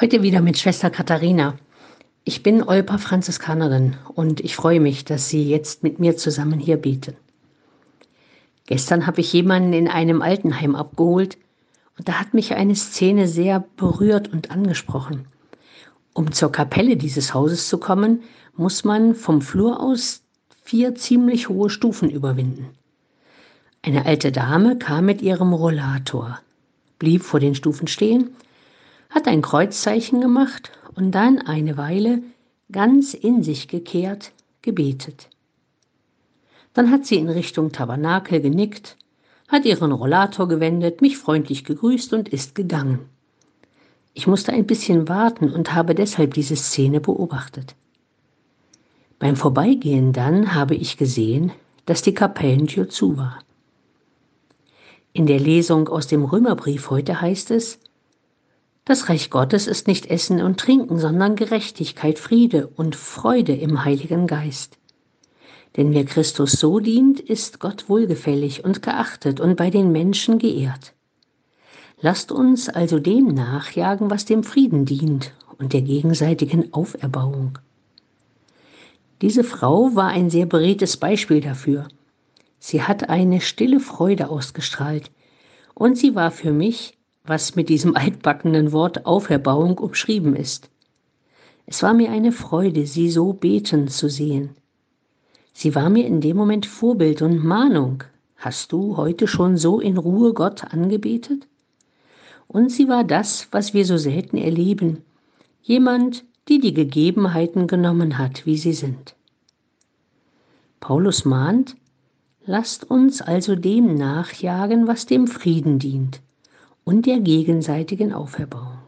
Heute wieder mit Schwester Katharina. Ich bin Olpa Franziskanerin und ich freue mich, dass Sie jetzt mit mir zusammen hier beten. Gestern habe ich jemanden in einem Altenheim abgeholt und da hat mich eine Szene sehr berührt und angesprochen. Um zur Kapelle dieses Hauses zu kommen, muss man vom Flur aus vier ziemlich hohe Stufen überwinden. Eine alte Dame kam mit ihrem Rollator, blieb vor den Stufen stehen hat ein Kreuzzeichen gemacht und dann eine Weile ganz in sich gekehrt gebetet. Dann hat sie in Richtung Tabernakel genickt, hat ihren Rollator gewendet, mich freundlich gegrüßt und ist gegangen. Ich musste ein bisschen warten und habe deshalb diese Szene beobachtet. Beim Vorbeigehen dann habe ich gesehen, dass die Kapellentür zu war. In der Lesung aus dem Römerbrief heute heißt es, das Reich Gottes ist nicht Essen und Trinken, sondern Gerechtigkeit, Friede und Freude im Heiligen Geist. Denn wer Christus so dient, ist Gott wohlgefällig und geachtet und bei den Menschen geehrt. Lasst uns also dem nachjagen, was dem Frieden dient und der gegenseitigen Auferbauung. Diese Frau war ein sehr beredtes Beispiel dafür. Sie hat eine stille Freude ausgestrahlt, und sie war für mich was mit diesem altbackenen Wort Auferbauung umschrieben ist. Es war mir eine Freude, sie so beten zu sehen. Sie war mir in dem Moment Vorbild und Mahnung. Hast du heute schon so in Ruhe Gott angebetet? Und sie war das, was wir so selten erleben, jemand, die die Gegebenheiten genommen hat, wie sie sind. Paulus mahnt, lasst uns also dem nachjagen, was dem Frieden dient und der gegenseitigen Auferbauung.